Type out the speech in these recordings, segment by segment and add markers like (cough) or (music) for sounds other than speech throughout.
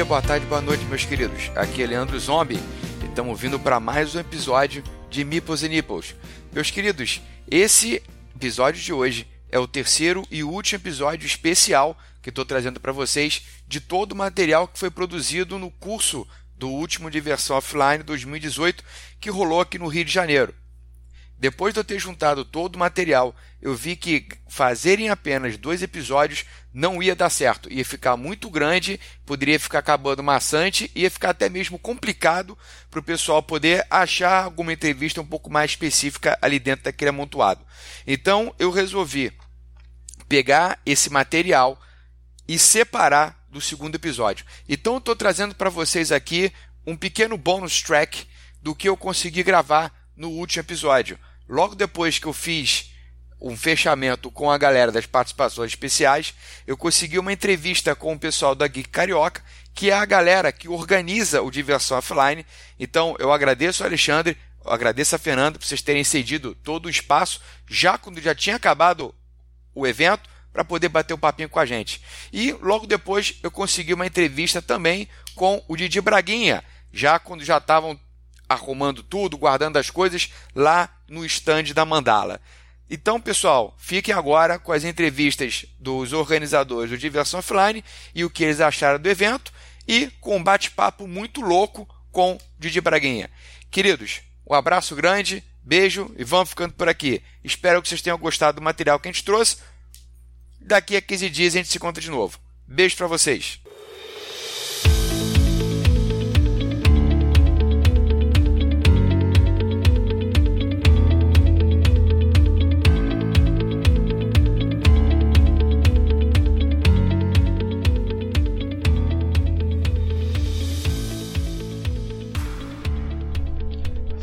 dia, boa tarde, boa noite, meus queridos. Aqui é Leandro Zombie e estamos vindo para mais um episódio de Meeples e Nipples. Meus queridos, esse episódio de hoje é o terceiro e último episódio especial que estou trazendo para vocês de todo o material que foi produzido no curso do último Diversão Offline 2018 que rolou aqui no Rio de Janeiro. Depois de eu ter juntado todo o material, eu vi que fazerem apenas dois episódios não ia dar certo, ia ficar muito grande, poderia ficar acabando maçante, ia ficar até mesmo complicado para o pessoal poder achar alguma entrevista um pouco mais específica ali dentro daquele amontoado. Então eu resolvi pegar esse material e separar do segundo episódio. Então eu estou trazendo para vocês aqui um pequeno bonus track do que eu consegui gravar no último episódio. Logo depois que eu fiz um fechamento com a galera das participações especiais, eu consegui uma entrevista com o pessoal da Geek Carioca, que é a galera que organiza o Diversão Offline. Então eu agradeço ao Alexandre, agradeço a Fernanda por vocês terem cedido todo o espaço, já quando já tinha acabado o evento, para poder bater um papinho com a gente. E logo depois eu consegui uma entrevista também com o Didi Braguinha, já quando já estavam arrumando tudo, guardando as coisas lá no stand da Mandala. Então, pessoal, fiquem agora com as entrevistas dos organizadores do Diversão Offline e o que eles acharam do evento e com um bate-papo muito louco com Didi Braguinha. Queridos, um abraço grande, beijo e vamos ficando por aqui. Espero que vocês tenham gostado do material que a gente trouxe. Daqui a 15 dias a gente se encontra de novo. Beijo para vocês.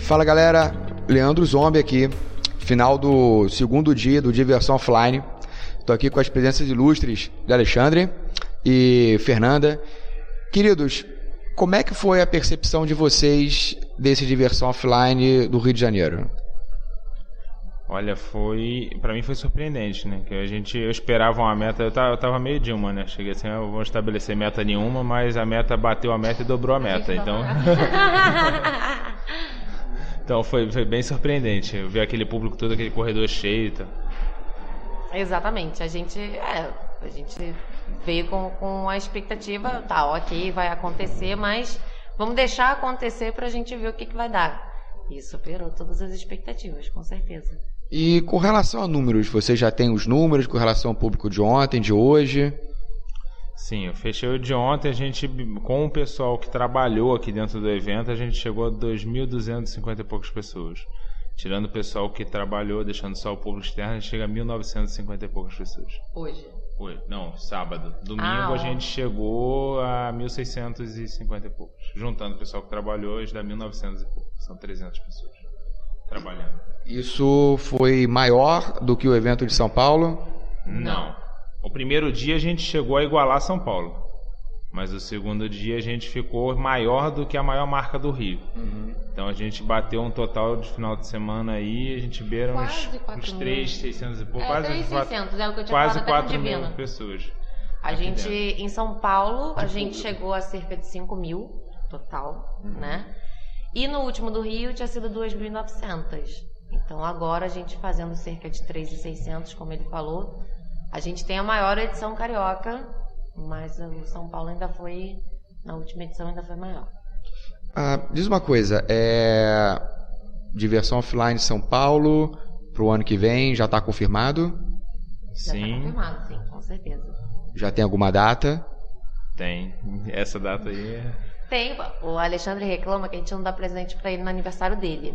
Fala galera, Leandro Zombie aqui, final do segundo dia do Diversão Offline. Estou aqui com as presenças ilustres de Alexandre e Fernanda. Queridos, como é que foi a percepção de vocês desse Diversão Offline do Rio de Janeiro? Olha, foi. para mim foi surpreendente, né? Que a gente. Eu esperava uma meta. Eu tava, eu tava meio Dilma, né? Cheguei assim, eu vou estabelecer meta nenhuma, mas a meta bateu a meta e dobrou a meta. Então. (laughs) (laughs) Então foi, foi bem surpreendente ver aquele público todo, aquele corredor cheio. Tá? Exatamente. A gente, é, a gente veio com, com a expectativa, tá, ok, vai acontecer, mas vamos deixar acontecer para a gente ver o que, que vai dar. E superou todas as expectativas, com certeza. E com relação a números, você já tem os números com relação ao público de ontem, de hoje? Sim, eu fechei o de ontem, a gente, com o pessoal que trabalhou aqui dentro do evento, a gente chegou a 2.250 e poucas pessoas. Tirando o pessoal que trabalhou, deixando só o público externo, a gente chega a 1.950 e poucas pessoas. Hoje? Hoje, não, sábado. Domingo ah, a gente chegou a 1.650 e poucos. Juntando o pessoal que trabalhou, hoje dá 1.900 e poucos. São 300 pessoas trabalhando. Isso foi maior do que o evento de São Paulo? Não. O primeiro dia a gente chegou a igualar São Paulo. Mas o segundo dia a gente ficou maior do que a maior marca do Rio. Uhum. Então a gente bateu um total de final de semana aí, a gente beira uns, uns 3, 600 e pouco. É, quase 3, 600, é o que eu tinha quase falado 4 mil pessoas. A gente, dentro. em São Paulo, a gente chegou a cerca de 5 mil total, uhum. né? E no último do Rio tinha sido 2.900. Então agora a gente fazendo cerca de 3.600, como ele falou, a gente tem a maior edição carioca, mas o São Paulo ainda foi, na última edição ainda foi maior. Ah, diz uma coisa, é... diversão offline São Paulo para o ano que vem já está confirmado? Sim. Já está confirmado, sim, com certeza. Já tem alguma data? Tem. (laughs) Essa data aí é... Tem. O Alexandre reclama que a gente não dá presente para ele no aniversário dele.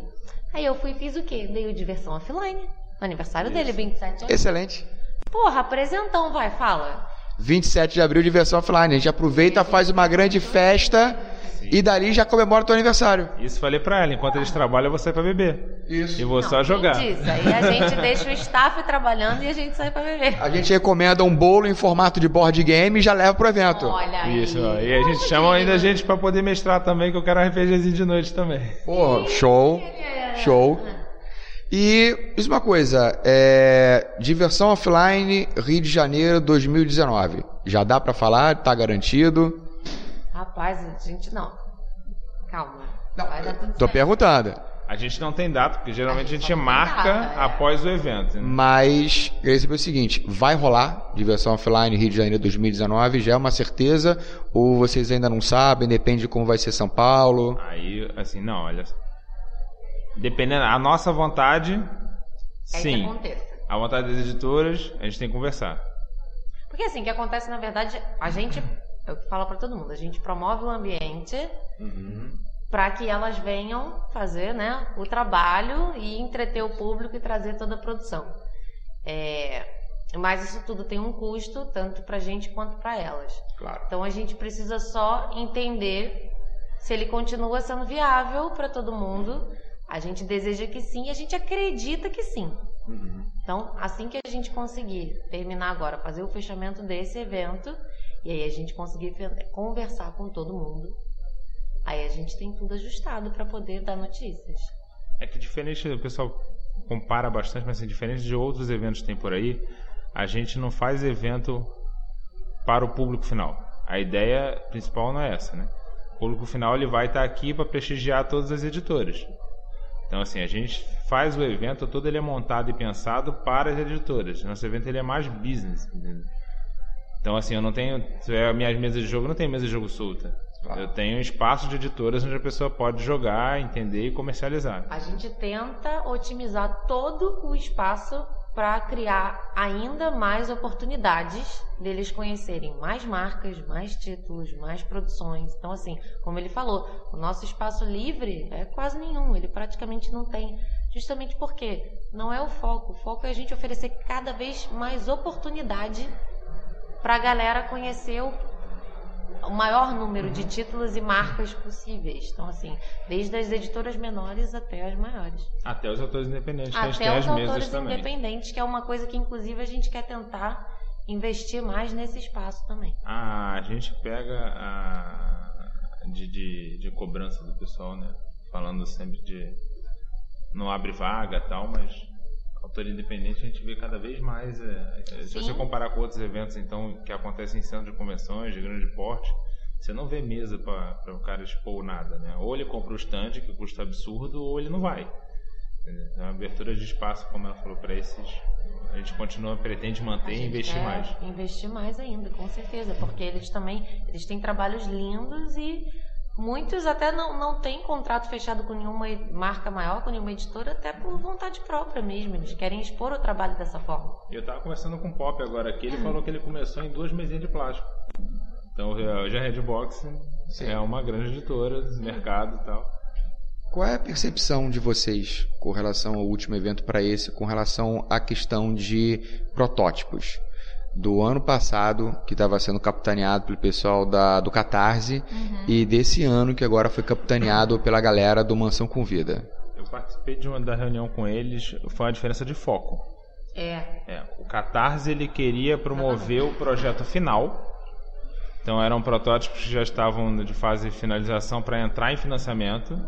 Aí eu fui e fiz o quê? Dei o diversão offline. No aniversário Isso. dele, 27 anos. Excelente. Porra, apresentão, vai, fala. 27 de abril, diversão offline. A gente aproveita, faz uma grande festa Sim. e dali já comemora o teu aniversário. Isso falei pra ela, enquanto eles trabalham, eu vou sair pra beber. Isso. E vou Não, só jogar. Isso, aí a gente deixa o staff trabalhando e a gente sai pra beber. A gente recomenda um bolo em formato de board game e já leva pro evento. Olha aí. Isso, ó. e a gente chama ainda a gente pra poder mestrar também, que eu quero RPGzinho de noite também. Porra, show, show. E diz uma coisa, é, diversão offline Rio de Janeiro 2019. Já dá para falar? Tá garantido? Rapaz, a gente não. Calma. Não, vai dar tudo tô certo. perguntando. A gente não tem data, porque geralmente a gente, a gente marca data, é. após o evento. Né? Mas, queria saber o seguinte: vai rolar diversão offline Rio de Janeiro 2019? Já é uma certeza? Ou vocês ainda não sabem? Depende de como vai ser São Paulo? Aí, assim, não, olha. Dependendo, a nossa vontade, é sim. A vontade das editoras, a gente tem que conversar. Porque assim, o que acontece, na verdade, a gente, eu falo para todo mundo, a gente promove o ambiente. Uhum para que elas venham fazer né, o trabalho e entreter o público e trazer toda a produção. É, mas isso tudo tem um custo, tanto para a gente quanto para elas. Claro. Então a gente precisa só entender se ele continua sendo viável para todo mundo. A gente deseja que sim, e a gente acredita que sim. Uhum. Então, assim que a gente conseguir terminar agora, fazer o fechamento desse evento, e aí a gente conseguir conversar com todo mundo, Aí a gente tem tudo ajustado para poder dar notícias. É que diferente, o pessoal compara bastante, mas assim, diferente de outros eventos que tem por aí, a gente não faz evento para o público final. A ideia principal não é essa, né? O público final ele vai estar aqui para prestigiar todas as editoras. Então assim, a gente faz o evento todo ele é montado e pensado para as editoras. Nosso evento ele é mais business, entendeu? Então assim, eu não tenho, se é minhas mesas de jogo, não tem mesa de jogo solta. Eu tenho espaço de editoras onde a pessoa pode jogar, entender e comercializar. A gente tenta otimizar todo o espaço para criar ainda mais oportunidades deles conhecerem mais marcas, mais títulos, mais produções. Então, assim, como ele falou, o nosso espaço livre é quase nenhum, ele praticamente não tem. Justamente porque não é o foco. O foco é a gente oferecer cada vez mais oportunidade para a galera conhecer o o maior número de títulos e marcas possíveis. Então, assim, desde as editoras menores até as maiores. Até os autores independentes, até que a gente tem as mesas também. independentes, que é uma coisa que, inclusive, a gente quer tentar investir mais nesse espaço também. Ah, a gente pega a de, de, de cobrança do pessoal, né? Falando sempre de não abre vaga tal, mas autor independente a gente vê cada vez mais. É, é se você comparar com outros eventos então que acontecem em centro de convenções de grande porte, você não vê mesa para o cara expor nada, né? Ou ele compra o stand que custa absurdo, ou ele não vai. Então, a abertura de espaço, como ela falou para esses, a gente continua pretende manter e investir mais. Investir mais ainda, com certeza, porque eles também eles têm trabalhos lindos e Muitos até não, não têm contrato fechado com nenhuma marca maior, com nenhuma editora, até por vontade própria mesmo. Eles querem expor o trabalho dessa forma. Eu estava conversando com o Pop agora aqui, ele hum. falou que ele começou em duas mesinhas de plástico. Então hoje a Redbox Sim. é uma grande editora do mercado e tal. Qual é a percepção de vocês com relação ao último evento para esse, com relação à questão de protótipos? Do ano passado, que estava sendo capitaneado pelo pessoal da, do Catarse, uhum. e desse ano, que agora foi capitaneado pela galera do Mansão Convida. Eu participei de uma da reunião com eles, foi uma diferença de foco. É. é o Catarse ele queria promover o projeto final. Então eram protótipos que já estavam de fase de finalização para entrar em financiamento.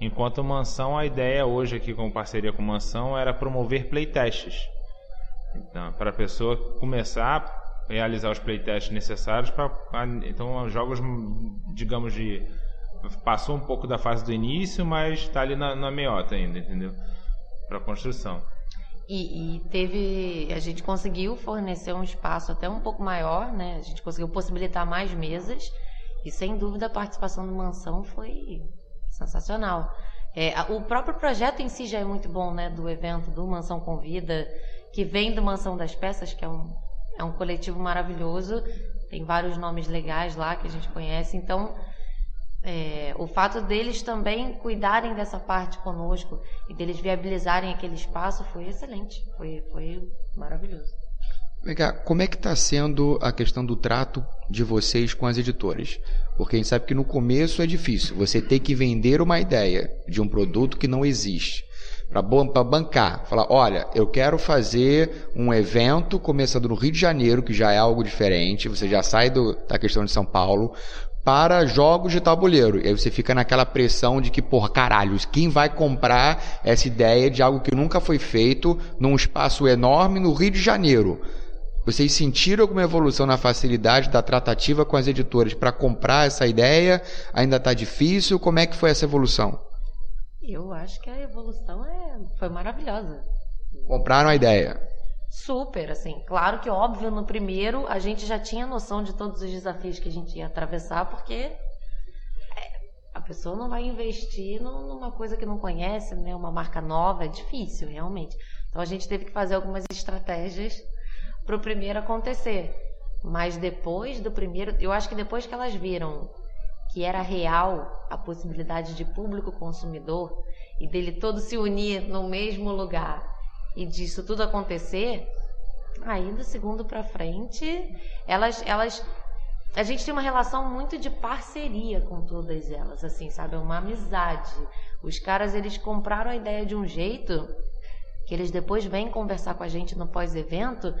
Enquanto Mansão, a ideia hoje aqui com parceria com Mansão era promover playtests. Então, para a pessoa começar a realizar os playtests necessários para então jogos digamos de passou um pouco da fase do início, mas está ali na, na meiota ainda, entendeu? Para construção. E, e, teve, a gente conseguiu fornecer um espaço até um pouco maior, né? A gente conseguiu possibilitar mais mesas e sem dúvida a participação do Mansão foi sensacional. É, o próprio projeto em si já é muito bom, né? Do evento do Mansão Convida que vem do Mansão das Peças, que é um, é um coletivo maravilhoso. Tem vários nomes legais lá que a gente conhece. Então, é, o fato deles também cuidarem dessa parte conosco e deles viabilizarem aquele espaço foi excelente. Foi, foi maravilhoso. Como é que está sendo a questão do trato de vocês com as editoras? Porque a gente sabe que no começo é difícil. Você tem que vender uma ideia de um produto que não existe para bancar. Falar, olha, eu quero fazer um evento começando no Rio de Janeiro, que já é algo diferente, você já sai do, da questão de São Paulo, para jogos de tabuleiro. E aí você fica naquela pressão de que, porra, caralho, quem vai comprar essa ideia de algo que nunca foi feito num espaço enorme no Rio de Janeiro? Vocês sentiram alguma evolução na facilidade da tratativa com as editoras para comprar essa ideia? Ainda está difícil? Como é que foi essa evolução? Eu acho que a evolução é, foi maravilhosa. Compraram a ideia? Super, assim. Claro que, óbvio, no primeiro a gente já tinha noção de todos os desafios que a gente ia atravessar, porque é, a pessoa não vai investir numa coisa que não conhece, né? Uma marca nova, é difícil, realmente. Então a gente teve que fazer algumas estratégias para o primeiro acontecer. Mas depois do primeiro, eu acho que depois que elas viram que era real a possibilidade de público consumidor e dele todo se unir no mesmo lugar e disso tudo acontecer, aí do segundo para frente, elas elas a gente tem uma relação muito de parceria com todas elas, assim, sabe? É uma amizade. Os caras, eles compraram a ideia de um jeito que eles depois vêm conversar com a gente no pós-evento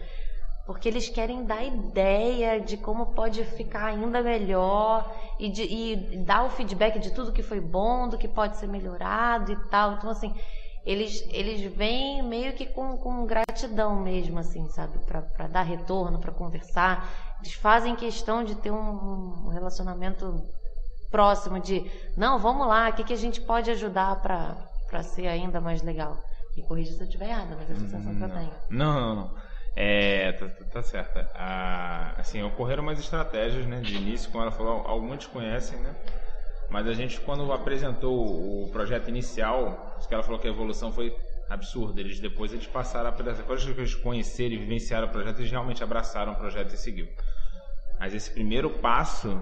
porque eles querem dar ideia de como pode ficar ainda melhor e, de, e dar o feedback de tudo que foi bom, do que pode ser melhorado e tal. Então, assim, eles, eles vêm meio que com, com gratidão mesmo, assim, sabe? Para dar retorno, para conversar. Eles fazem questão de ter um, um relacionamento próximo de, não, vamos lá, o que, que a gente pode ajudar para ser ainda mais legal? Me corrija se eu estiver errada, mas é a sensação que eu tenho. Não, não, não. É, tá, tá, tá certa. Ah, assim, ocorreram umas estratégias, né, de início, como ela falou, alguns conhecem, né? Mas a gente, quando apresentou o projeto inicial, que ela falou que a evolução foi absurda. Eles depois eles passaram a depois que eles conheceram e vivenciaram o projeto, eles realmente abraçaram o projeto e seguiu. Mas esse primeiro passo,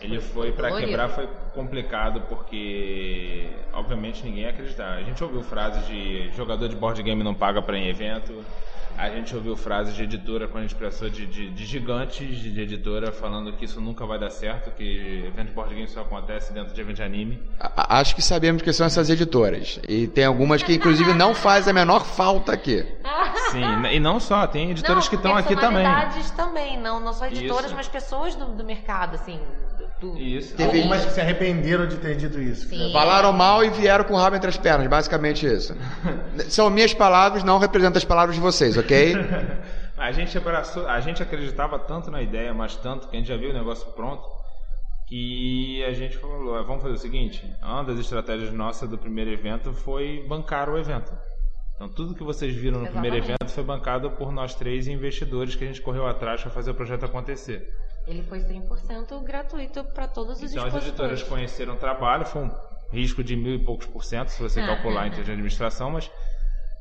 ele foi para quebrar foi complicado porque obviamente ninguém ia acreditar. A gente ouviu frases de jogador de board game não paga para em evento a gente ouviu frases de editora quando a gente pensou de, de, de, gigantes de editora falando que isso nunca vai dar certo, que evento de board game só acontece dentro de evento de anime. A, acho que sabemos que são essas editoras. E tem algumas que inclusive não fazem a menor falta aqui. (laughs) Sim, e não só, tem editoras não, que estão aqui também. também, não, não só editoras, isso. mas pessoas do, do mercado, assim, tudo. Isso. Teve umas que se arrependeram de ter dito isso. Sim. Falaram mal e vieram com o rabo entre as pernas, basicamente isso. (laughs) São minhas palavras, não representam as palavras de vocês, ok? (laughs) a gente abraçou, a gente acreditava tanto na ideia, mas tanto que a gente já viu o negócio pronto, que a gente falou, vamos fazer o seguinte, uma das estratégias nossas do primeiro evento foi bancar o evento. Então tudo que vocês viram no Exatamente. primeiro evento foi bancado por nós três investidores que a gente correu atrás para fazer o projeto acontecer. Ele foi 100% gratuito para todos os então, as editoras conheceram o trabalho, foi um risco de mil e poucos por cento, se você ah, calcular em termos de administração, mas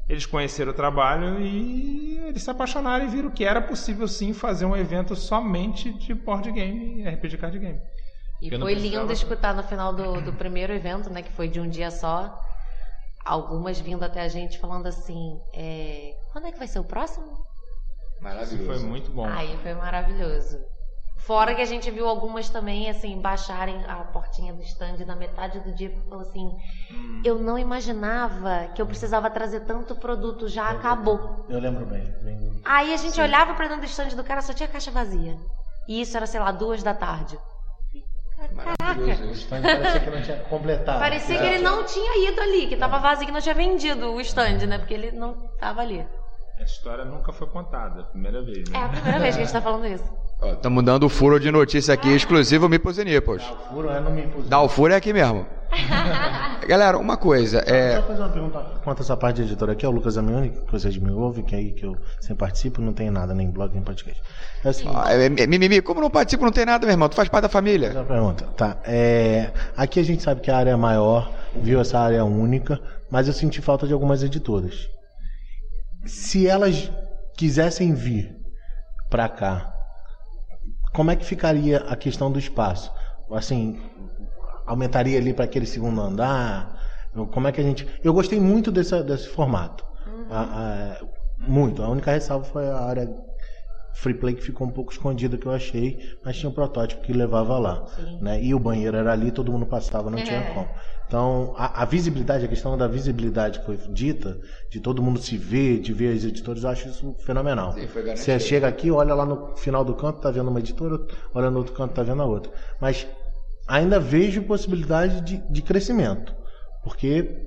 eles conheceram o trabalho e eles se apaixonaram e viram que era possível sim fazer um evento somente de board game e RPG card game. E foi lindo escutar no final do, do primeiro evento, né, que foi de um dia só, algumas vindo até a gente falando assim, é, quando é que vai ser o próximo? Maravilhoso. Isso foi muito bom. Aí foi maravilhoso. Fora que a gente viu algumas também, assim, baixarem a portinha do stand na metade do dia e falou assim: hum. eu não imaginava que eu precisava trazer tanto produto, já eu acabou. Eu lembro bem. Aí a gente Sim. olhava para dentro do stand do cara, só tinha caixa vazia. E isso era, sei lá, duas da tarde. Caraca. O stand parecia que não tinha completado. Parecia que ele não tinha ido ali, que tava vazio, que não tinha vendido o stand, né? Porque ele não tava ali. Essa história nunca foi contada, é a primeira vez, né? É a primeira vez que a gente tá falando isso. Estamos dando o furo de notícia aqui, exclusivo Mipos e Nipos. Dá o furo é no Mipos. Dá o furo é aqui mesmo. (laughs) Galera, uma coisa. É... Só fazer uma pergunta quanto a essa parte de editora aqui, é o Lucas Amioni, que vocês me ouvem, que é aí que eu sempre participo, não tem nada, nem blog, nem podcast. É assim, ah, é, é, mimimi, como não participo, não tem nada, meu irmão, tu faz parte da família. Uma pergunta, tá. É, aqui a gente sabe que a área é maior, viu essa área única, mas eu senti falta de algumas editoras. Se elas quisessem vir para cá, como é que ficaria a questão do espaço? Assim, aumentaria ali para aquele segundo andar? Como é que a gente. Eu gostei muito desse, desse formato. Uhum. A, a, muito. A única ressalva foi a área free play que ficou um pouco escondida que eu achei, mas tinha um protótipo que levava lá. Né? E o banheiro era ali, todo mundo passava, não é. tinha como. Então, a, a, visibilidade, a questão da visibilidade que foi dita, de todo mundo se ver, de ver as editoras, eu acho isso fenomenal. Sim, Você chega aqui, olha lá no final do canto, tá vendo uma editora, olha no outro canto, tá vendo a outra. Mas ainda vejo possibilidade de, de crescimento, porque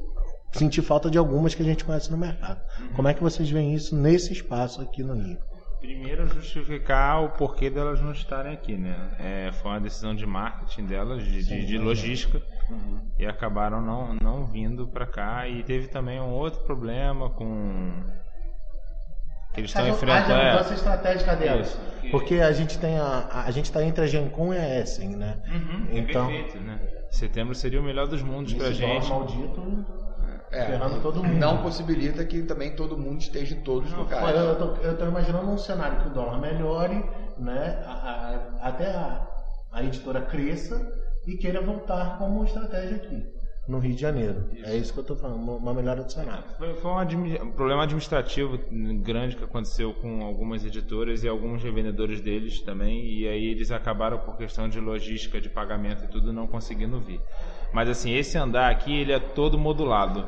senti falta de algumas que a gente conhece no mercado. Como é que vocês veem isso nesse espaço aqui no Rio? Primeiro, justificar o porquê delas não estarem aqui, né? É, foi uma decisão de marketing delas, de, de, de logística, uhum. e acabaram não, não vindo para cá. E teve também um outro problema com que eles estão enfrentando. A mudança é... estratégica delas. Isso, que... Porque a gente tem a, a gente está entre a Gencom e a Essen, né? Uhum, é então, é perfeito, né? Setembro seria o melhor dos mundos para gente. maldito é, ferrando todo mundo. Não possibilita que também todo mundo esteja em todos os lugares. Eu estou imaginando um cenário que o dólar melhore, né? A, a, até a, a editora cresça e queira voltar como estratégia aqui no Rio de Janeiro. Isso. É isso que eu estou falando, uma melhora cenário. Foi, foi um, um, problema administrativo grande que aconteceu com algumas editoras e alguns revendedores deles também, e aí eles acabaram por questão de logística, de pagamento e tudo, não conseguindo vir. Mas assim, esse andar aqui, ele é todo modulado.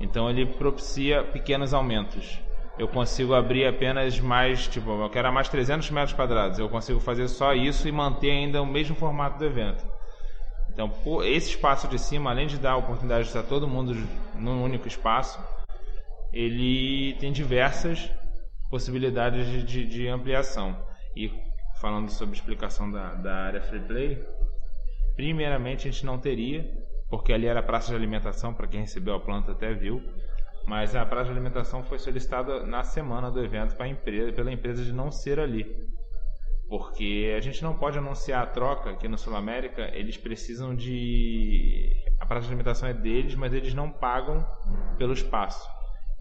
Então ele propicia pequenos aumentos. Eu consigo abrir apenas mais, tipo, eu quero mais 300 metros quadrados. Eu consigo fazer só isso e manter ainda o mesmo formato do evento. Então, esse espaço de cima, além de dar a oportunidade de estar todo mundo num único espaço, ele tem diversas possibilidades de, de, de ampliação. E falando sobre explicação da, da área free play, primeiramente a gente não teria, porque ali era praça de alimentação, para quem recebeu a planta até viu, mas a praça de alimentação foi solicitada na semana do evento empresa, pela empresa de não ser ali. Porque a gente não pode anunciar a troca aqui no Sul América, eles precisam de. A praça de alimentação é deles, mas eles não pagam pelo espaço.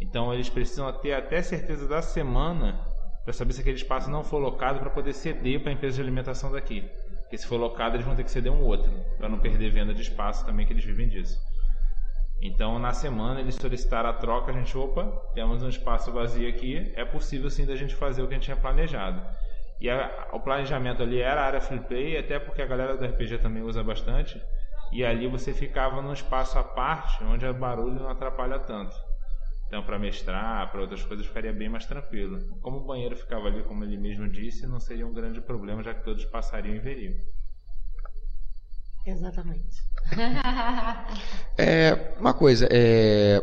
Então eles precisam ter até certeza da semana para saber se aquele espaço não for locado para poder ceder para a empresa de alimentação daqui. Porque se for locado, eles vão ter que ceder um outro, para não perder venda de espaço também, que eles vivem disso. Então, na semana, eles solicitaram a troca, a gente, opa, temos um espaço vazio aqui, é possível sim da gente fazer o que a gente tinha planejado. E a, o planejamento ali era a área free play, até porque a galera do RPG também usa bastante. E ali você ficava num espaço à parte, onde o barulho não atrapalha tanto. Então, para mestrar, para outras coisas, ficaria bem mais tranquilo. Como o banheiro ficava ali, como ele mesmo disse, não seria um grande problema, já que todos passariam e veriam. Exatamente. (laughs) é, uma coisa, é,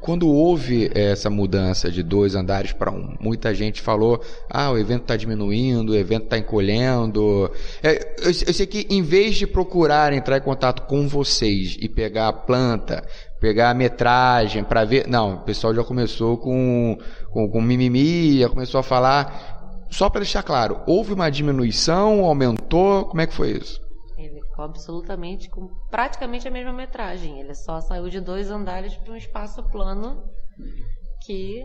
quando houve essa mudança de dois andares para um, muita gente falou: ah, o evento está diminuindo, o evento está encolhendo. É, eu, eu, sei que em vez de procurar entrar em contato com vocês e pegar a planta, pegar a metragem para ver. Não, o pessoal já começou com, com, com mimimi, já começou a falar. Só para deixar claro, houve uma diminuição, aumentou? Como é que foi isso? Ficou absolutamente com praticamente a mesma metragem. Ele só saiu de dois andares para um espaço plano que,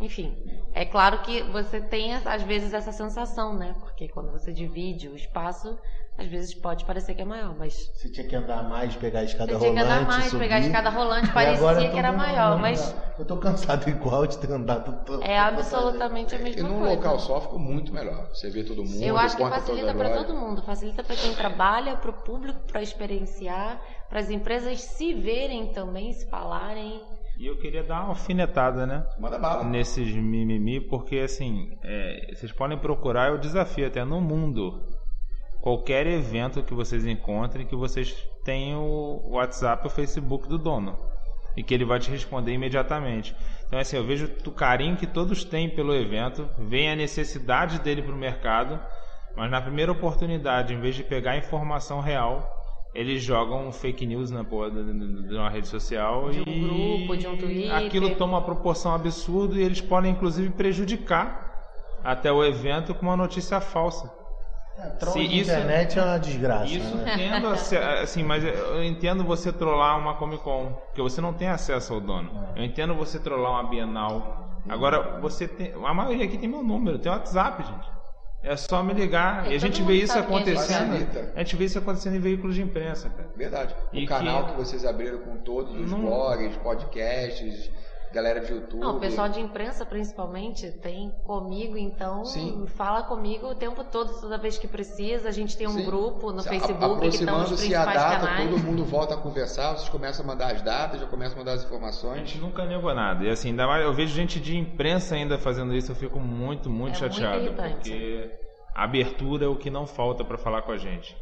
enfim, é claro que você tem às vezes essa sensação, né? Porque quando você divide o espaço, às vezes pode parecer que é maior, mas. Você tinha que andar mais, pegar a escada rolante. Tinha que andar mais, subir. pegar a escada rolante, parecia que era maior, mas. Eu tô cansado igual de ter andado todo. É absolutamente a mesma coisa. E num local só ficou muito melhor. Você vê todo mundo. Eu acho que facilita para todo mundo. Facilita para quem trabalha, para o público, para experienciar, para as empresas se verem também, se falarem. E eu queria dar uma alfinetada, né? Manda bala. Nesses mimimi, porque assim, é, vocês podem procurar, o desafio até no mundo qualquer evento que vocês encontrem que vocês tenham o WhatsApp ou o Facebook do dono e que ele vai te responder imediatamente. Então assim, eu vejo o carinho que todos têm pelo evento, vem a necessidade dele para o mercado, mas na primeira oportunidade, em vez de pegar a informação real, eles jogam fake news na porra de, uma rede social de um e grupo, de um Twitter. aquilo toma uma proporção absurda e eles podem inclusive prejudicar até o evento com uma notícia falsa. A troll de isso, internet é uma desgraça. Isso né? entendo, assim, mas eu entendo você trollar uma Comic Con, porque você não tem acesso ao dono. É. Eu entendo você trollar uma Bienal. Agora, você tem. A maioria aqui tem meu número, tem WhatsApp, gente. É só me ligar. É, e a gente vê isso acontecendo. A gente vê isso acontecendo em veículos de imprensa, cara. Verdade. O e canal que... que... vocês abriram com todos os não... blogs, podcasts, galera de YouTube. Não, o pessoal de imprensa principalmente tem comigo, então Sim. fala comigo o tempo todo, toda vez que precisa. A gente tem um Sim. grupo no Facebook que estão os principais a data, canais. todo mundo volta a conversar, vocês começam a mandar as datas, já começam a mandar as informações. A gente nunca negou nada. E assim, ainda mais, eu vejo gente de imprensa ainda fazendo isso, eu fico muito, muito é chateado. Muito porque a abertura é o que não falta para falar com a gente.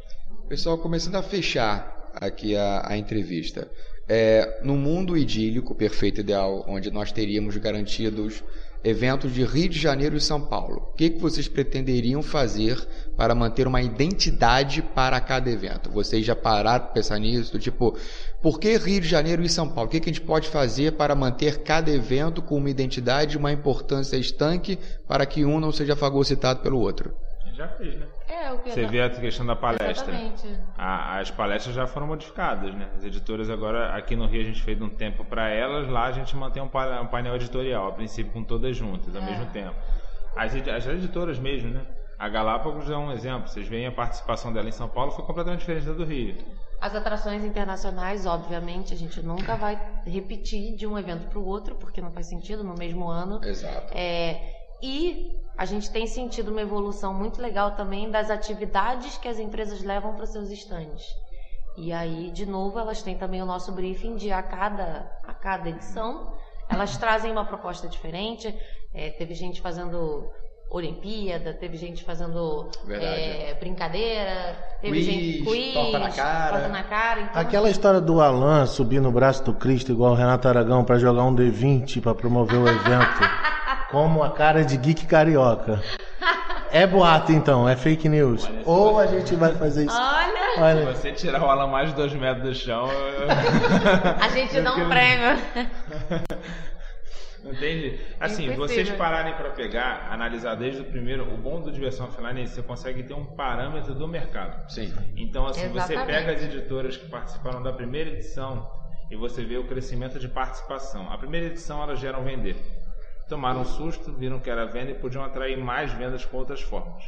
Pessoal, começando a fechar aqui a, a entrevista. É, no mundo idílico, perfeito ideal, onde nós teríamos garantidos eventos de Rio de Janeiro e São Paulo. O que, que vocês pretenderiam fazer para manter uma identidade para cada evento? Vocês já pararam para pensar nisso? Tipo, por que Rio de Janeiro e São Paulo? O que, que a gente pode fazer para manter cada evento com uma identidade e uma importância estanque para que um não seja fagocitado pelo outro? Já fez, né? É, o que Você vê a questão da palestra. Exatamente. A- as palestras já foram modificadas, né? As editoras agora, aqui no Rio a gente fez um tempo para elas, lá a gente mantém um, pa- um painel editorial, a princípio com todas juntas, ao É. mesmo tempo. As, as editoras mesmo, né? A Galápagos é um exemplo. Vocês veem a participação dela em São Paulo foi completamente diferente da do Rio. As atrações internacionais, obviamente, a gente nunca vai repetir de um evento para o outro, porque não faz sentido no mesmo ano. Exato. É, e a gente tem sentido uma evolução muito legal também das atividades que as empresas levam para os seus estandes. E aí, de novo, elas têm também o nosso briefing de a cada, a cada edição. Elas trazem uma proposta diferente. É, teve gente fazendo Olimpíada, teve gente fazendo Verdade. é, brincadeira, teve Quiz, gente quiz, torta na cara. torta na cara. Então, Aquela história do Alan subir no braço do Cristo igual o Renato Aragão pra jogar um D20 pra promover o evento, (laughs) como a cara de geek carioca. É boato então, é fake news. Olha, Ou a gente vai fazer isso. Olha, Se Olha, você tirar o Alan mais de dois metros do chão, eu- a gente dá um prêmio. Entende? Assim, Impossível. vocês pararem para pegar, analisar desde o primeiro, o bom do diversão offline é que você consegue ter um parâmetro do mercado. Sim. Então, assim, você Exatamente. pega as editoras que participaram da primeira edição e você vê o crescimento de participação. A primeira edição elas geram vender. Tomaram um susto, viram que era venda e podiam atrair mais vendas com outras formas.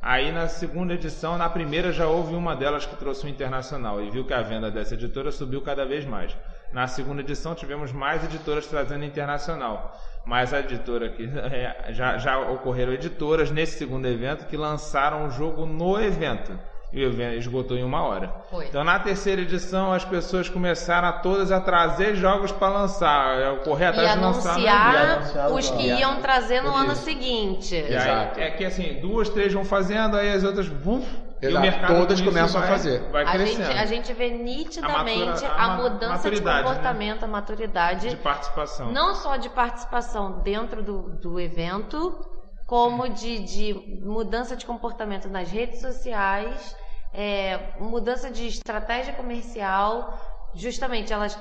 Aí na segunda edição, na primeira já houve uma delas que trouxe o internacional e viu que a venda dessa editora subiu cada vez mais. Na segunda edição tivemos mais editoras trazendo internacional. Mas a editora que (laughs) é, já, já ocorreram editoras nesse segundo evento que lançaram o jogo no evento. E o evento esgotou em uma hora. Foi. Então na terceira edição as pessoas começaram a todas a trazer jogos para lançar, é, correr E atrás de lançar. evento. anunciar os que iam trazer no ano seguinte. E aí, Exato. é que assim, duas, três vão fazendo, aí as outras vum, e o Exato. mercado Todas começam a vai- fazer. Vai A crescendo. gente, a gente vê nitidamente A matura- a, a mudança de né? comportamento, a maturidade, de participação. não só de participação dentro do, do evento, como de, de mudança de comportamento nas redes sociais, é, mudança de estratégia comercial. Justamente, elas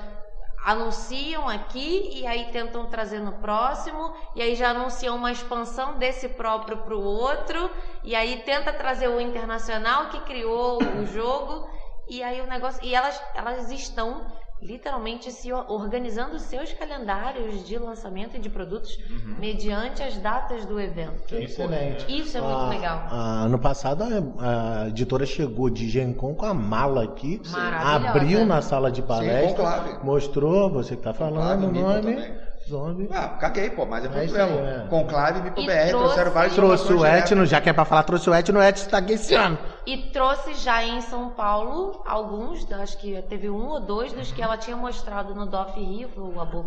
anunciam aqui e aí tentam trazer no próximo e aí já anunciam uma expansão desse próprio para o outro e aí tenta trazer o internacional que criou o jogo e aí o negócio e elas elas estão literalmente se organizando seus calendários de lançamento de produtos mediante as datas do evento. excelente. Isso é muito Ah, legal. ah, ano passado a, a editora chegou de Gencom com a mala aqui, abriu na sala de palestra, conclave. mostrou, você que tá falando o Conclave, nome. Zombie. Ah, caguei, pô, mas é É mesmo. aí, é. Conclave, Mipo E BR, trouxe- trouxeram várias Trouxe o. Etno, já que é pra falar, trouxe o Etno, o Etno tá aqui esse ano. E trouxe já em São Paulo alguns, acho que teve um ou dois dos que ela tinha mostrado no DOF Rio, foi o Amor,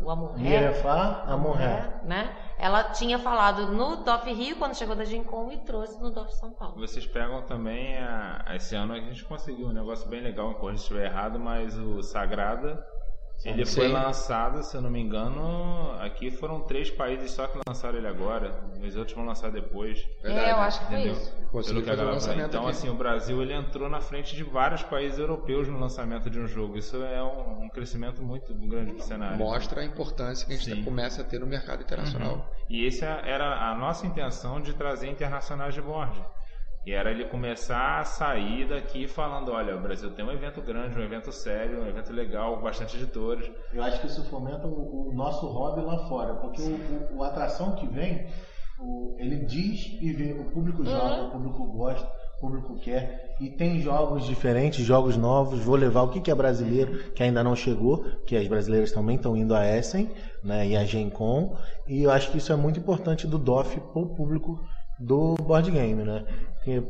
o Amor Ré, Mirefá, Amor Ré. né? Ela tinha falado no DOF Rio quando chegou da Gencom e trouxe no DOF São Paulo. Vocês pegam também, a, esse ano a gente conseguiu um negócio bem legal, corrija se estiver errado, mas o Sagrada, ele foi lançado, se eu não me engano, aqui foram três países só que lançaram ele agora, os outros vão lançar depois. Verdade. É, eu acho que foi Entendeu? isso. Pelo que a Então, aqui. assim, o Brasil ele entrou na frente de vários países europeus no lançamento de um jogo. Isso é um, um crescimento muito grande para o cenário. Mostra a importância que a gente Sim. começa a ter no mercado internacional. E essa era a nossa intenção de trazer internacionais de board. E era ele começar a sair daqui falando, olha, o Brasil tem um evento grande, um evento sério, um evento legal, bastante editores. Eu acho que isso fomenta o, o nosso hobby lá fora, porque o, o- o atração que vem, o- ele diz e vê, o público joga, o público gosta, o público quer, e tem jogos diferentes, jogos novos, vou levar o que, que é brasileiro, que ainda não chegou, que as brasileiras também estão indo a Essen, né, e a Gencom, e eu acho que isso é muito importante do DOF para o público do board game, né, porque,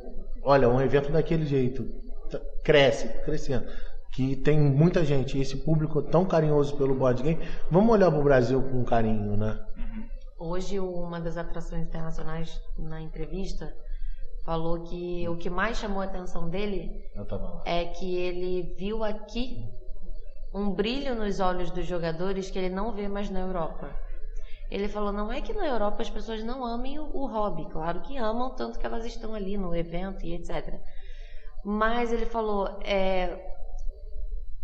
olha, um evento daquele jeito, cresce, crescendo, que tem muita gente, esse público tão carinhoso pelo board game, vamos olhar para o Brasil com carinho, né? Hoje, uma das atrações internacionais na entrevista falou que o que mais chamou a atenção dele tava lá. é que ele viu aqui um brilho nos olhos dos jogadores que ele não vê mais na Europa. Ele falou: não é que na Europa as pessoas não amem o, o hobby, claro que amam, tanto que elas estão ali no evento e etc. Mas ele falou: é,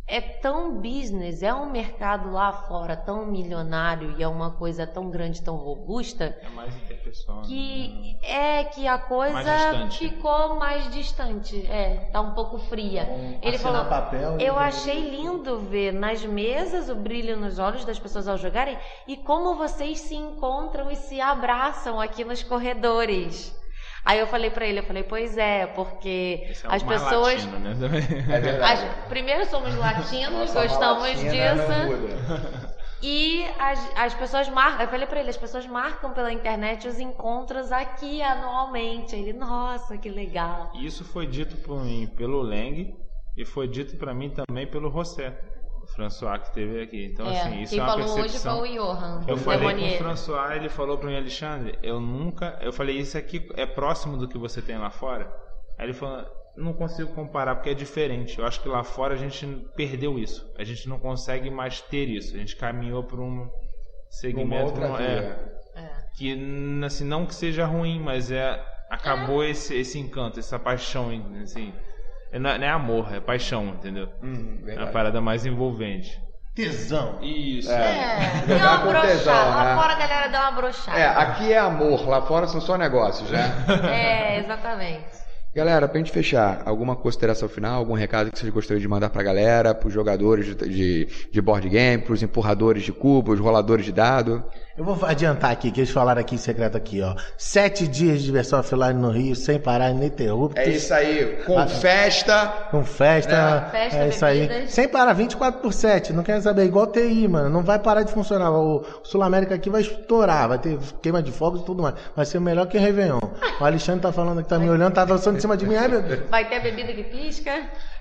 é tão business, é um mercado lá fora tão milionário e é uma coisa tão grande, tão robusta. É mais interpessoal. Que né? é que a coisa ficou mais distante. É, tá um pouco fria. Um, Ele falou: papel, Eu achei lindo ver nas mesas o brilho nos olhos das pessoas ao jogarem e como vocês se encontram e se abraçam aqui nos corredores. Aí eu falei para ele, eu falei, pois é, porque é as pessoas. Latino, né? é as... Primeiro somos latinos, Nossa, gostamos é disso. E as, as pessoas marcam, eu falei pra ele, as pessoas marcam pela internet os encontros aqui anualmente. Ele, nossa, que legal. Isso foi dito por mim pelo Leng e foi dito para mim também pelo José. François que teve aqui. Então, é, assim, isso é uma percepção. hoje foi o Johan. Eu falei com o François, ele falou para mim, Alexandre, eu nunca. Eu falei, isso aqui é próximo do que você tem lá fora? Aí ele falou, não consigo comparar porque é diferente. Eu acho que lá fora a gente perdeu isso. A gente não consegue mais ter isso. A gente caminhou para um segmento. Uma outra é, é. Que, assim, não que seja ruim, mas é. Acabou é. Esse, esse encanto, essa paixão, assim. É, não é amor, é paixão, entendeu? Hum, é uma parada mais envolvente. Tesão. Isso. É, é. deu uma brochada. Lá né? fora a galera deu uma brochada. É, aqui é amor, lá fora são só negócios, né? (laughs) é, exatamente. Galera, pra gente fechar, alguma consideração final, algum recado que vocês gostariam de mandar pra galera, pros jogadores de, de, de board game, pros empurradores de cubos, roladores de dado? Eu vou adiantar aqui, que eles falaram aqui em secreto aqui, ó. Sete dias de diversão offline no Rio, sem parar, ininterruptos. É isso aí, com festa. Com festa, né? festa é isso bebidas. aí. Sem parar, 24 por 7, não quer saber, igual TI, mano, não vai parar de funcionar. O Sul América aqui vai estourar, vai ter queima de fogos e tudo mais. Vai ser melhor que Réveillon. O Alexandre tá falando que tá me olhando, tá dançando em cima de mim, ai meu Deus. Vai ter a bebida que pisca.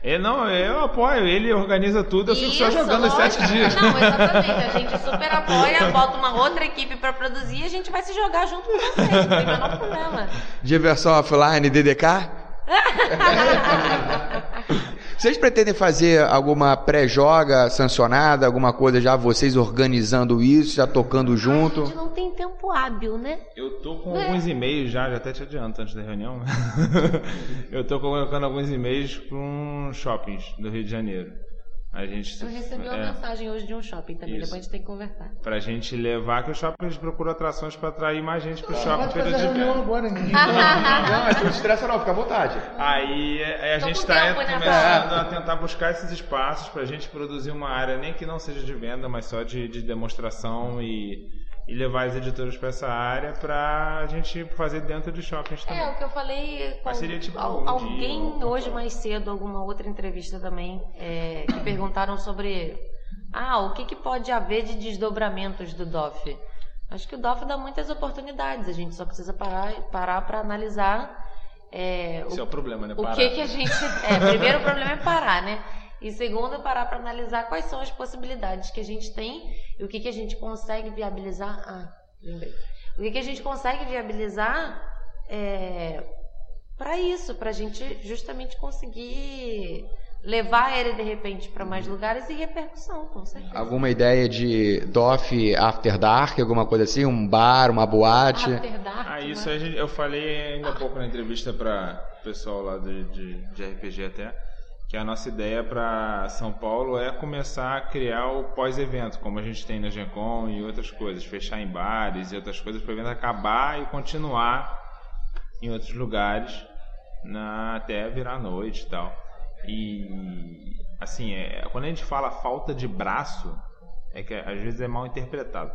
É, não, eu apoio, ele organiza tudo, eu fico só jogando os sete dias. Não, exatamente, a gente super apoia, bota uma outra equipe para produzir e a gente vai se jogar junto com vocês, não tem menor problema. Diversão offline, DDK? (laughs) Vocês pretendem fazer alguma pré-joga sancionada, alguma coisa já vocês organizando isso, já tocando junto? A gente não tem tempo hábil, né? Eu tô com é. alguns e-mails já, já até te adianto antes da reunião. (laughs) eu tô colocando alguns e-mails com shoppings do Rio de Janeiro. A gente, eu recebi uma é, mensagem hoje de um shopping também, isso. depois a gente tem que conversar. Pra gente levar, que os shoppings procuram atrações pra atrair mais gente pro shopping. Pode fazer reunião agora, ninguém (laughs) Não, é não estressa não, fica à vontade. Aí a Tô gente tá tempo, né, começando a tentar buscar esses espaços pra gente produzir uma área, nem que não seja de venda, mas só de, de demonstração e e levar as editoras para essa área para a gente fazer dentro de shoppings também. É, o que eu falei com seria, tipo, al alguém dia, hoje mais cedo, alguma outra entrevista também, é, que perguntaram sobre ah, o que, que pode haver de desdobramentos do DOF. Acho que o DOF dá muitas oportunidades, a gente só precisa parar para parar analisar é, Esse o, é o problema, né? Parar. O que, que a gente. É, primeiro o problema é parar, né? E segundo, parar para analisar quais são as possibilidades que a gente tem e o que, que a gente consegue viabilizar. Ah, lembrei. O que, que a gente consegue viabilizar é, para isso, para a gente justamente conseguir levar ele de repente para mais lugares e repercussão, com certeza. Alguma ideia de DOF After Dark, alguma coisa assim? Um bar, uma boate? After Dark. Ah, isso né? eu falei ainda há pouco na entrevista para o pessoal lá de, de, de RPG até que a nossa ideia para São Paulo é começar a criar o pós-evento, como a gente tem na Gencom e outras coisas, fechar em bares e outras coisas para o evento acabar e continuar em outros lugares na, até virar noite e tal. E assim, é, quando a gente fala falta de braço, é que às vezes é mal interpretado.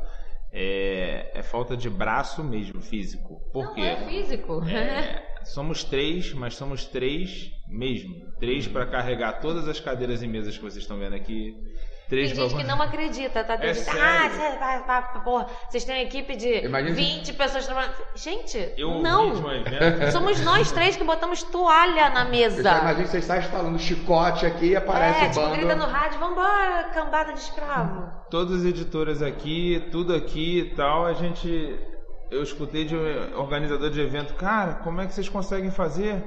É, é falta de braço mesmo, físico. Por quê? Não é físico. É, somos três, mas somos três mesmo. Três para carregar todas as cadeiras e mesas que vocês estão vendo aqui. Três Tem gente pra... que não acredita, tá? Tem é gente, ah, você vai, vai, porra, vocês têm uma equipe de Imagina 20 pessoas trabalhando. Gente, eu não. (laughs) Somos nós três que botamos toalha na mesa. Imagina que você está instalando chicote aqui e aparece é, o bando. grita no rádio, vambora, cambada de escravo. Todas as editoras aqui, tudo aqui e tal, a gente eu escutei de um organizador de evento, cara, como é que vocês conseguem fazer?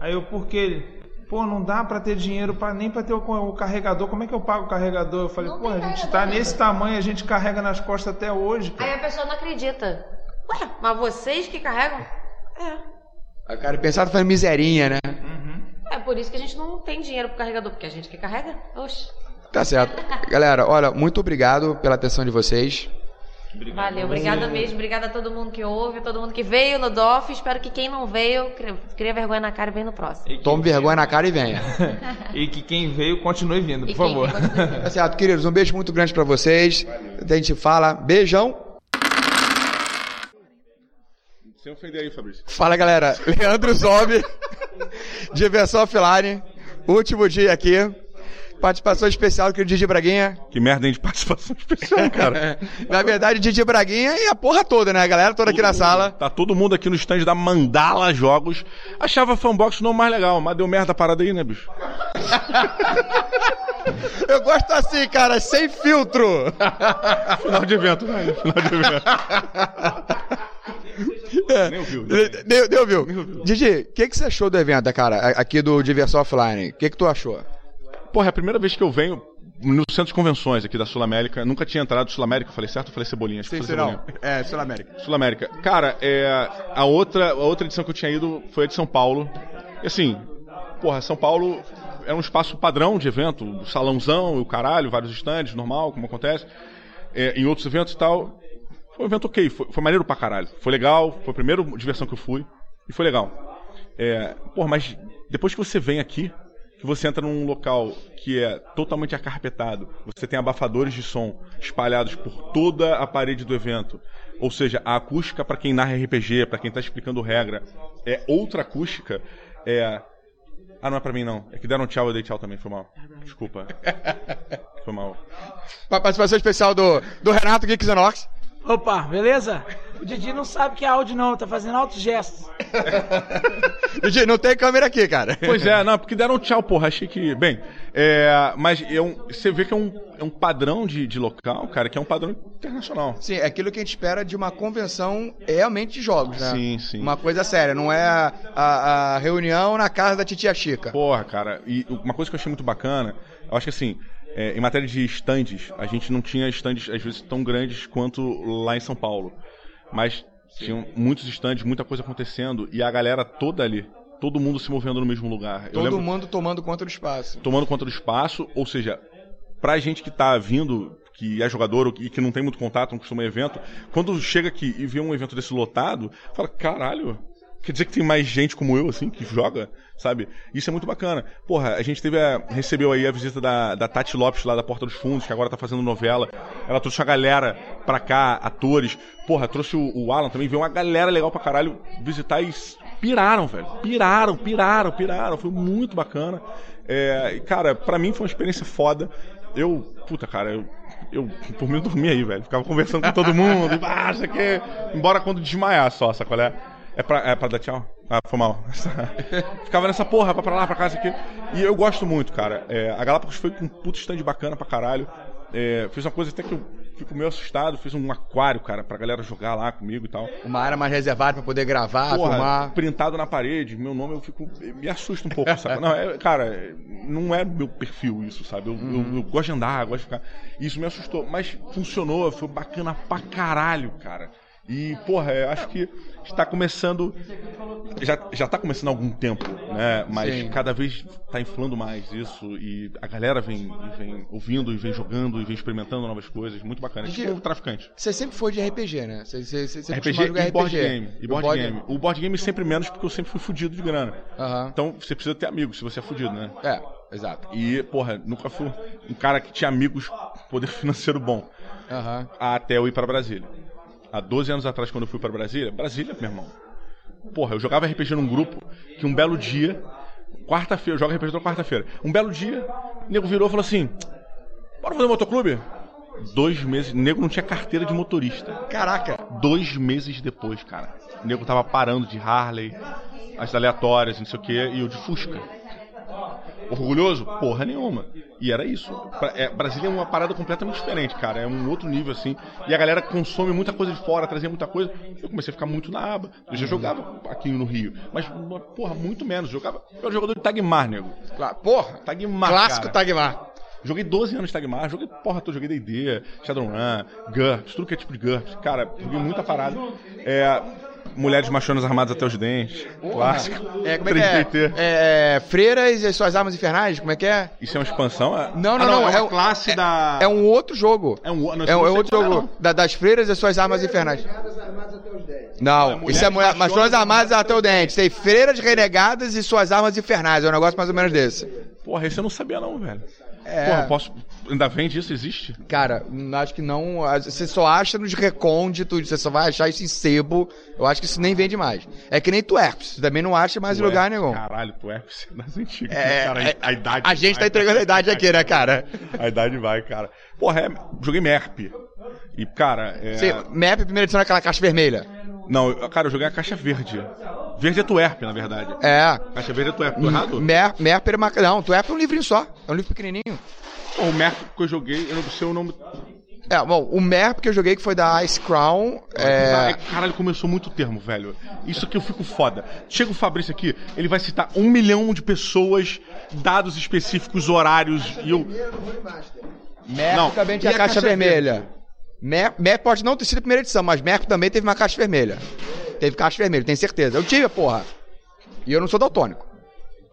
Aí eu, por quê? pô, não dá pra ter dinheiro pra, nem pra ter o, o carregador. Como é que eu pago o carregador? Eu falei, Não pô, a gente tá né? nesse tamanho, a gente carrega nas costas até hoje, cara. Aí a pessoa não acredita. Ué, mas vocês que carregam? É. O cara pensava fazendo miserinha, né? É por isso que a gente não tem dinheiro pro carregador, porque a gente que carrega. Oxe. Tá certo. Galera, olha, muito obrigado pela atenção de vocês. Valeu, obrigada mesmo, obrigada a todo mundo que ouve, todo mundo que veio no DOF. Espero que quem não veio, cria, vergonha na cara e vem no próximo. Tome vergonha na cara e venha. (laughs) E que quem veio continue vindo, por E favor. vindo. Tá certo, queridos. Um beijo muito grande pra vocês. A gente fala. Beijão. Sem ofender aí, Fabrício. Fala, galera. Leandro Zombie, (laughs) Diversão Offline. Último dia aqui. Participação especial do querido Didi Braguinha. Que merda, hein, de participação especial, (laughs) cara. Na verdade, Didi Braguinha e a porra toda, né? A galera toda aqui na sala. Tá todo mundo aqui no stand da Mandala Jogos. Achava Fanbox o nome mais legal, mas deu merda a parada aí, né, bicho? (laughs) Eu gosto assim, cara, sem filtro. (laughs) Final de evento, né? Final de evento. Nem ouviu. Deu, deu, viu? Didi, o que, que você achou do evento, cara? Aqui do Diversão Offline. O que, que tu achou? Porra, é a primeira vez que eu venho no centro de convenções aqui da Sul América. Nunca tinha entrado Sul América. Falei certo ou falei Cebolinha? Acho que falei Cebolinha. É, Sul América. Sul América. Cara, é, a, outra, a outra edição que eu tinha ido foi a de São Paulo. E assim, porra, São Paulo é um espaço padrão de evento, salãozão e o caralho, vários estandes, normal, como acontece. É, em outros eventos e tal. Foi um evento ok, foi, foi maneiro pra caralho. Foi legal, foi a primeira diversão que eu fui. E foi legal. É, porra, mas depois que você vem aqui, que você entra num local que é totalmente acarpetado, você tem abafadores de som espalhados por toda a parede do evento. Ou seja, a acústica para quem narra RPG, para quem tá explicando regra, é outra acústica. É Ah, não é pra mim não. É que deram tchau, eu dei tchau também, foi mal. Desculpa. Foi mal. A participação especial do, do Renato Geek Xenox. Opa, beleza? O Didi não sabe que é áudio não, tá fazendo altos gestos. (laughs) Didi, não tem câmera aqui, cara. Pois é, não, porque deram tchau, porra. Achei que. Bem, é, mas é um, você vê que é um, é um padrão de, de local, cara, que é um padrão internacional. Sim, é aquilo que a gente espera de uma convenção realmente de jogos, né? Sim, sim. Uma coisa séria, não é a, a- a reunião na casa da titia Chica. Porra, cara, e uma coisa que eu achei muito bacana, eu acho que assim, é, em matéria de estandes, a gente não tinha estandes, às vezes, tão grandes quanto lá em São Paulo. Mas tinham muitos estandes, muita coisa acontecendo, e a galera toda ali, todo mundo se movendo no mesmo lugar. Todo lembro- mundo tomando conta do espaço. tomando conta do espaço, ou seja, pra gente que tá vindo, que é jogador e que não tem muito contato, não costuma evento, quando chega aqui e vê um evento desse lotado, fala, caralho, quer dizer que tem mais gente como eu, assim, que joga, sabe? Isso é muito bacana. Porra, a gente teve a, recebeu aí a visita da, da Tati Lopes lá da Porta dos Fundos, que agora tá fazendo novela. Ela trouxe uma galera pra cá, atores. Porra, trouxe o, o Alan também, veio uma galera legal pra caralho visitar e piraram, velho. Piraram, piraram, piraram. Foi muito bacana. É, cara, pra mim foi uma experiência foda. Eu, puta, cara, eu, eu por mim eu dormia aí, velho. Ficava conversando com todo mundo, e, (laughs) ah, aqui. Embora quando desmaiar só, qual é? Pra, é pra dar tchau? Ah, foi mal. (laughs) Ficava nessa porra, pra, pra lá, pra isso aqui. E eu gosto muito, cara. É, a Galápagos foi com um puto stand bacana pra caralho. É, fiz uma coisa até que eu fico meio assustado. Fiz um aquário, cara, pra galera jogar lá comigo e tal. Uma área mais reservada pra poder gravar, Porra, filmar. printado na parede, meu nome eu fico. Me assusta um pouco, sabe? Não, é, cara, não é meu perfil isso, sabe? Eu, eu- eu gosto de andar, gosto de ficar. Isso me assustou, mas funcionou, foi bacana pra caralho, cara. E, porra, eu acho que está começando. Já, já tá começando há algum tempo, né? Mas Sim. cada vez tá inflando mais isso. E a galera vem, vem ouvindo, e vem jogando, e vem experimentando novas coisas. Muito bacana. É tipo um traficante. Você sempre foi de RPG, né? Você, você, você RPG e board game. E O board board- game. O board game sempre menos porque eu sempre fui fudido de grana. Então você precisa ter amigos se você é fudido, né? É, exato. E, porra, nunca fui um cara que tinha amigos poder (laughs) financeiro bom. Aham. Até eu ir pra Brasília. Há 12 anos atrás, quando eu fui pra Brasília, Brasília, meu irmão. Porra, eu jogava RPG num grupo que um belo dia, quarta-feira, eu jogo RPG toda quarta-feira. Um belo dia, o nego virou e falou assim: Bora fazer motoclube? Dois meses, o nego não tinha carteira de motorista. Caraca. Dois meses depois, cara, o nego tava parando de Harley, as aleatórias, não sei o que, e eu de Fusca. Orgulhoso? Porra nenhuma. E era isso. É, Brasília é uma parada completamente diferente, cara. É um outro nível, assim. E a galera consome muita coisa de fora, trazia muita coisa. Eu comecei a ficar muito na aba. Eu já jogava aqui no Rio. Mas, porra, muito menos. Jogava. Eu era jogador de Tagmar, nego. Claro. Porra, Tagmar. clássico cara. Tagmar. Joguei 12 anos de Tagmar, joguei, porra, tô, joguei D&D, Shadowrun, GURPS, tudo que é tipo de GURPS. Cara, joguei muita parada. É, mulheres machonas armadas até os dentes, clássico. É, como é que é? 3DT. É, é, Freiras e as suas armas infernais, como é que é? Isso é uma expansão? É... Não, não, Ah, não, É uma é um- classe da... É um outro jogo. É um, não, É, um- é isso outro não jogo. é, Da- das freiras e as suas armas infernais. Não, Mulheres isso é mulher, machonas armadas até o dente. Tem freiras renegadas e suas armas infernais. É um negócio mais ou menos desse. não. Porra, esse eu não sabia não, velho. É. Porra, posso... Ainda vende isso? Existe? Cara, acho que não. Você só acha nos recônditos, você só vai achar isso em sebo. Eu acho que isso nem vende mais. É que nem Twerps. Você também não acha mais em lugar nenhum. Caralho, tu é das antigas. É, cara, é, a, a idade A gente tá vai. entregando a idade aqui, né, cara? A idade vai, cara. Porra, é, joguei MERP. E, cara, é... Sim, Map, primeira edição naquela caixa vermelha. Não, cara, eu joguei a caixa verde. Verde é Tuerp, na verdade. É. Caixa verde é Tuerp, tô errado? Mer, Merp era uma. Não, Twerp é um livrinho só. É um livro pequenininho. Pô, o Merp que eu joguei, eu não sei o nome. É, bom, o Merp que eu joguei que foi da Ice Crown. É. Caralho, começou muito termo, velho. Isso aqui eu fico foda. Chega o Fabrício aqui, ele vai citar um milhão de pessoas, dados específicos, horários, e eu. Merp Não, também e tinha a caixa, caixa vermelha. Merp, Merp pode não ter sido a primeira edição, mas Merp também teve uma caixa vermelha. Teve caixa vermelha, tenho certeza. Eu tive, porra. E eu não sou daltônico.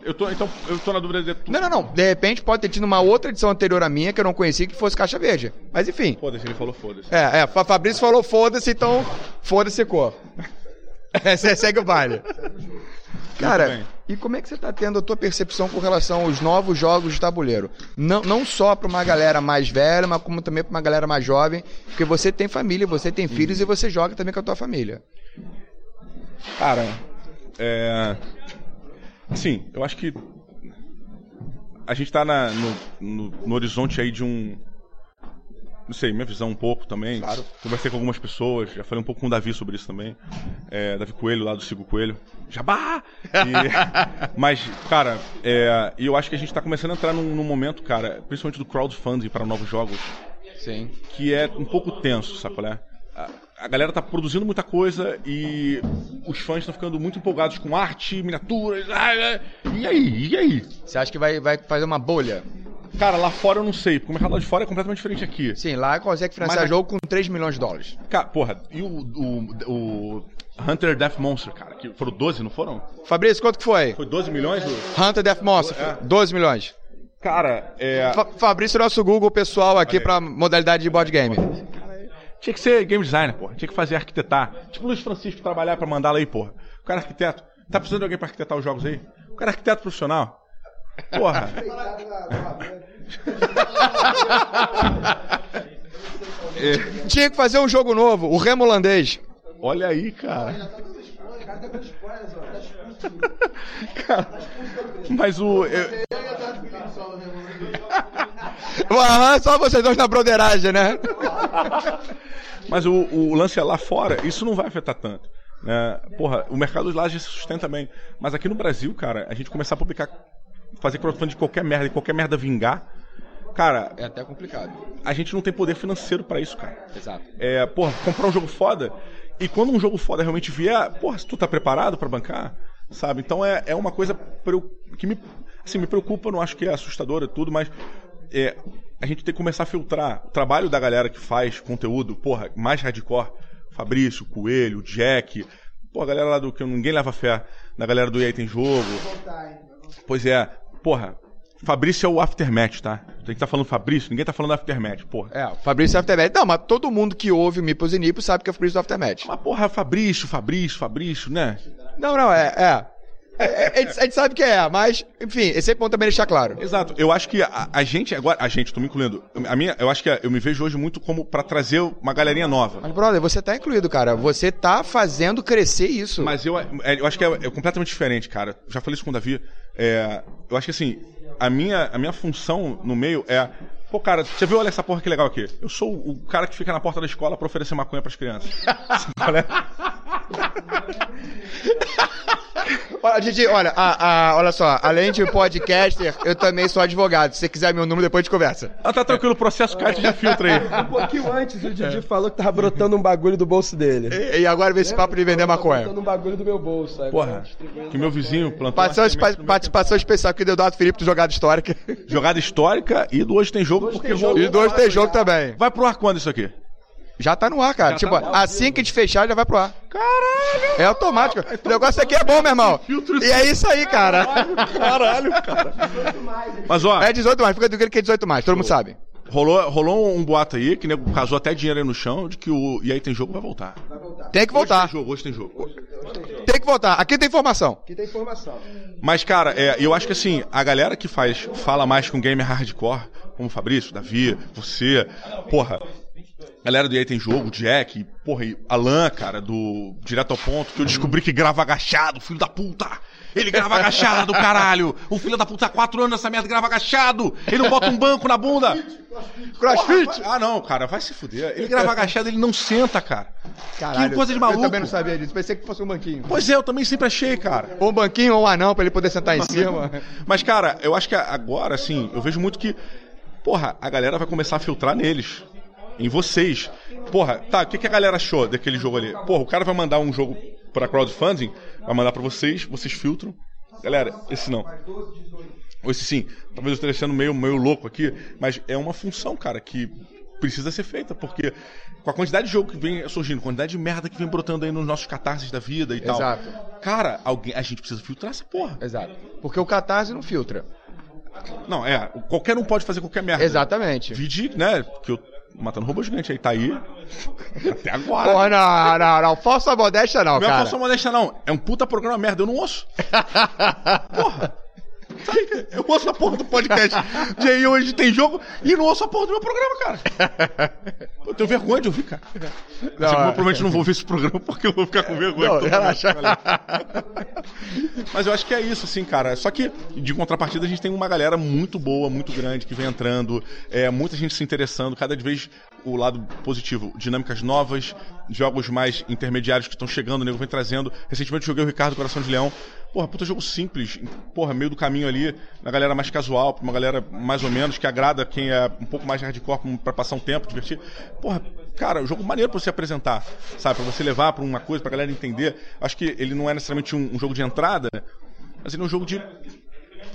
Eu tô, então, eu tô na dúvida de. Não, não, não. De repente pode ter tido uma outra edição anterior à minha que eu não conhecia que fosse caixa verde. Mas enfim. Foda-se, ele falou foda-se. É, é, Fa- Fabrício falou foda-se, então foda-se cor. Você segue o baile. Cara, e como é que você tá tendo a tua percepção com relação aos novos jogos de tabuleiro? Não, não só pra uma galera mais velha, mas como também pra uma galera mais jovem, porque você tem família, você tem filhos e você joga também com a tua família. Cara, é. Assim, eu acho que. A gente tá na- no, no- no horizonte aí de um. Não sei, minha visão um pouco também. Claro. Conversei com algumas pessoas, já falei um pouco com o Davi sobre isso também. É, Davi Coelho, lá do Sigo Coelho. Jabá! E- (laughs) mas, cara, é, eu acho que a gente tá começando a entrar num, num momento, cara, principalmente do crowdfunding para novos jogos, Sim. que é um pouco tenso, sabe qual é? A, a galera tá produzindo muita coisa e os fãs estão ficando muito empolgados com arte, miniaturas. E aí? E aí? Você acha que vai, vai fazer uma bolha? Cara, lá fora eu não sei, porque o mercado lá de fora é completamente diferente aqui. Sim, lá consegue financiar Mas a- jogo com 3 milhões de dólares. Cara, porra, e o, o, o Hunter Death Monster, cara, que foram 12, não foram? Fabrício, quanto que foi? Foi 12 milhões? Hunter Death Monster, É. 12 milhões. Cara, é. Fa- Fabrício, nosso Google pessoal aqui pra modalidade de board game. Tinha que ser game designer, porra. Tinha que fazer arquitetar. Tipo o Luiz Francisco trabalhar pra mandar lá aí, porra. O cara é arquiteto. Tá precisando de alguém pra arquitetar os jogos aí? O cara é arquiteto profissional. Porra. Tinha que fazer um jogo novo, o Remo Holandês. Olha aí, cara. Cara, (laughs) Mas o. eu- só vocês dois na broderagem, né? mas o, o lance é lá fora, isso não vai afetar tanto. Né? Porra, o mercado lá já se sustenta bem. Mas aqui no Brasil, cara, a gente começar a publicar, fazer crowdfunding de qualquer merda e qualquer merda vingar, cara, É até complicado. a gente não tem poder financeiro pra isso, cara. Exato. É, porra, comprar um jogo foda. E quando um jogo foda realmente vier, porra, se tu tá preparado pra bancar, sabe? Então é, é uma coisa que me, assim, me preocupa, não acho que é assustadora e tudo, mas é, a gente tem que começar a filtrar o trabalho da galera que faz conteúdo, porra, mais hardcore. Fabrício, Coelho, Jack, pô, a galera lá do que ninguém leva fé, da galera do EA tem jogo. Pois é, porra, Fabrício é o Aftermath, tá? Tem que estar falando Fabrício, ninguém tá falando Aftermath, porra. É, o Fabrício Aftermath. Não, mas todo mundo que ouve o Mipos e Nipos sabe que é o Fabrício do Aftermath. Mas porra, Fabrício, Fabrício, Fabrício, né? Não, não, é. é. É, é, a, gente, sabe que é, mas, enfim, esse é ponto também deixar claro. Exato. Eu acho que a, a gente agora, a gente, tô me incluindo. A minha, eu acho que eu me vejo hoje muito como pra trazer uma galerinha nova. Mas, brother, você tá incluído, cara. Você tá fazendo crescer isso. Mas eu, é, eu acho que é, é completamente diferente, cara. Já falei isso com o Davi. É, eu acho que assim, a minha, a minha função no meio é. Pô, cara, você viu, olha essa porra que legal aqui. Eu sou o cara que fica na porta da escola pra oferecer maconha pras crianças. (laughs) É? Olha, Didi, olha, a- a- olha só, além de podcaster, eu também sou advogado. Se você quiser meu número, depois a gente conversa. Ah, tá tranquilo, o processo cai, tu já filtra aí. Um pouquinho antes, o Didi falou que tava brotando um bagulho do bolso dele. E, e agora vem esse papo de vender Tá maconha. brotando um bagulho do meu bolso. agora Porra, que meu vizinho plantou Participação, participação especial aqui do Eduardo Felipe do Jogada Histórica. Jogada histórica e do Hoje Tem Jogo, porque Tem Jogo. E dois tem jogo também. Vai pro ar quando isso aqui? Já tá no ar, cara. Já tipo, tá assim que a gente fechar, já vai pro ar. Caralho! É automático. O negócio aqui é bom, meu irmão. E é isso aí, cara. Caralho, cara. Mas ó, É 18 mais, fica tranquilo que é 18 mais, todo mundo sabe. rolou, rolou um boato aí, que nego casou até dinheiro aí no chão, de que o E aí Tem Jogo vai voltar. Tem que voltar. Hoje tem jogo, hoje tem jogo. Tem que voltar. Aqui tem informação. Aqui tem informação. Mas, cara, é, eu acho que assim, a galera que faz, fala mais com gamer hardcore, como o Fabrício, Davi, você, porra, galera do EA tem jogo, Jack, porra, e Alan, cara, do Direto ao Ponto, que eu descobri que grava agachado, filho da puta! Ele grava agachado, (laughs) caralho! O filho da puta há quatro anos nessa merda grava agachado! Ele não bota um banco na bunda! Crossfit! Ah, não, cara, vai se fuder. Ele grava agachado, ele não senta, cara. Caralho, que coisa de maluco. Eu também não sabia disso. Pensei que fosse um banquinho. Pois é, eu também sempre achei, cara. Ou um banquinho ou um anão pra ele poder sentar em cima. Mas, cara, eu acho que agora, assim, eu vejo muito que, porra, a galera vai começar a filtrar neles. Em vocês. Porra, tá, o que, que a galera achou daquele jogo ali? Porra, o cara vai mandar um jogo pra crowdfunding, vai mandar pra vocês, vocês filtram. Galera, esse não. Ou esse sim. Talvez eu esteja sendo meio, meio louco aqui, mas é uma função, cara, que precisa ser feita, porque com a quantidade de jogo que vem surgindo, quantidade de merda que vem brotando aí nos nossos catarses da vida e tal. Exato. Cara, alguém, a gente precisa filtrar essa porra. Exato. Porque o catarse não filtra. Não, é, qualquer um pode fazer qualquer merda. Exatamente. Vide, né, que eu matando robô gigante aí, tá aí. (laughs) Até agora. Porra, não, não, não. Falsa modéstia não, não é cara. falsa modéstia, não. É um puta programa merda, eu não ouço. (laughs) Porra. Eu ouço a porra do podcast. De aí hoje tem jogo e não ouço a porra do meu programa, cara. Eu tenho vergonha de ouvir, cara. Assim, Não, eu é. provavelmente não vou ver esse programa porque eu vou ficar com vergonha. Não, relaxa. Mas eu acho que é isso, assim, cara. Só que, de contrapartida, a gente tem uma galera muito boa, muito grande, que vem entrando, é, muita gente se interessando, cada vez o lado positivo, dinâmicas novas, jogos mais intermediários que estão chegando, o nego vem trazendo. Recentemente joguei o Ricardo Coração de Leão. Porra, puta jogo simples, porra, meio do caminho ali, na galera mais casual, pra uma galera mais ou menos, que agrada quem é um pouco mais hardcore pra passar um tempo, divertir. Porra, cara, jogo maneiro pra você apresentar, sabe? Pra você levar pra uma coisa, pra galera entender. Acho que ele não é necessariamente um, um jogo de entrada, mas ele é um jogo de.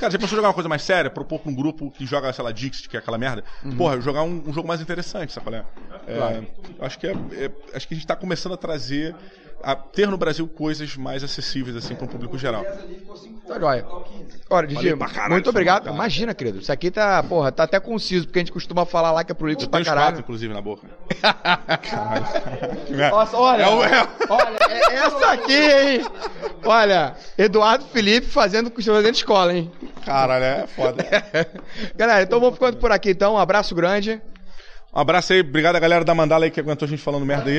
Cara, já pensou jogar uma coisa mais séria, propor pra um grupo que joga, sei lá, Dixit, que é aquela merda? Porra, jogar um, um jogo mais interessante, sabe qual é? É, Acho que é, é- acho que a gente tá começando a trazer. A ter no Brasil coisas mais acessíveis, assim, para um público geral. Tá joia. Olha, Didi, caralho, muito foi obrigado. muito Imagina, querido. Isso aqui tá, porra, tá até conciso, porque a gente costuma falar lá que é prolixo pra os quatro, caralho. inclusive, na boca. (laughs) Caralho. Nossa, olha, É o- é o- olha, é essa aqui, hein? Olha, Eduardo Felipe fazendo, fazendo escola, hein? Caralho, é foda. (laughs) Galera, então vamos ficando por aqui, então. Um abraço grande. Um abraço aí, obrigado a galera da Mandala aí que aguentou a gente falando merda aí.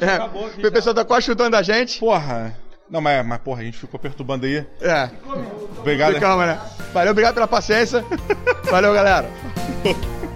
É, o pessoal tá quase chutando a gente. Porra. Não, mas, mas porra, a gente ficou perturbando aí. É, Obrigado. calma, né? Valeu, obrigado pela paciência. (laughs) Valeu, galera. (laughs)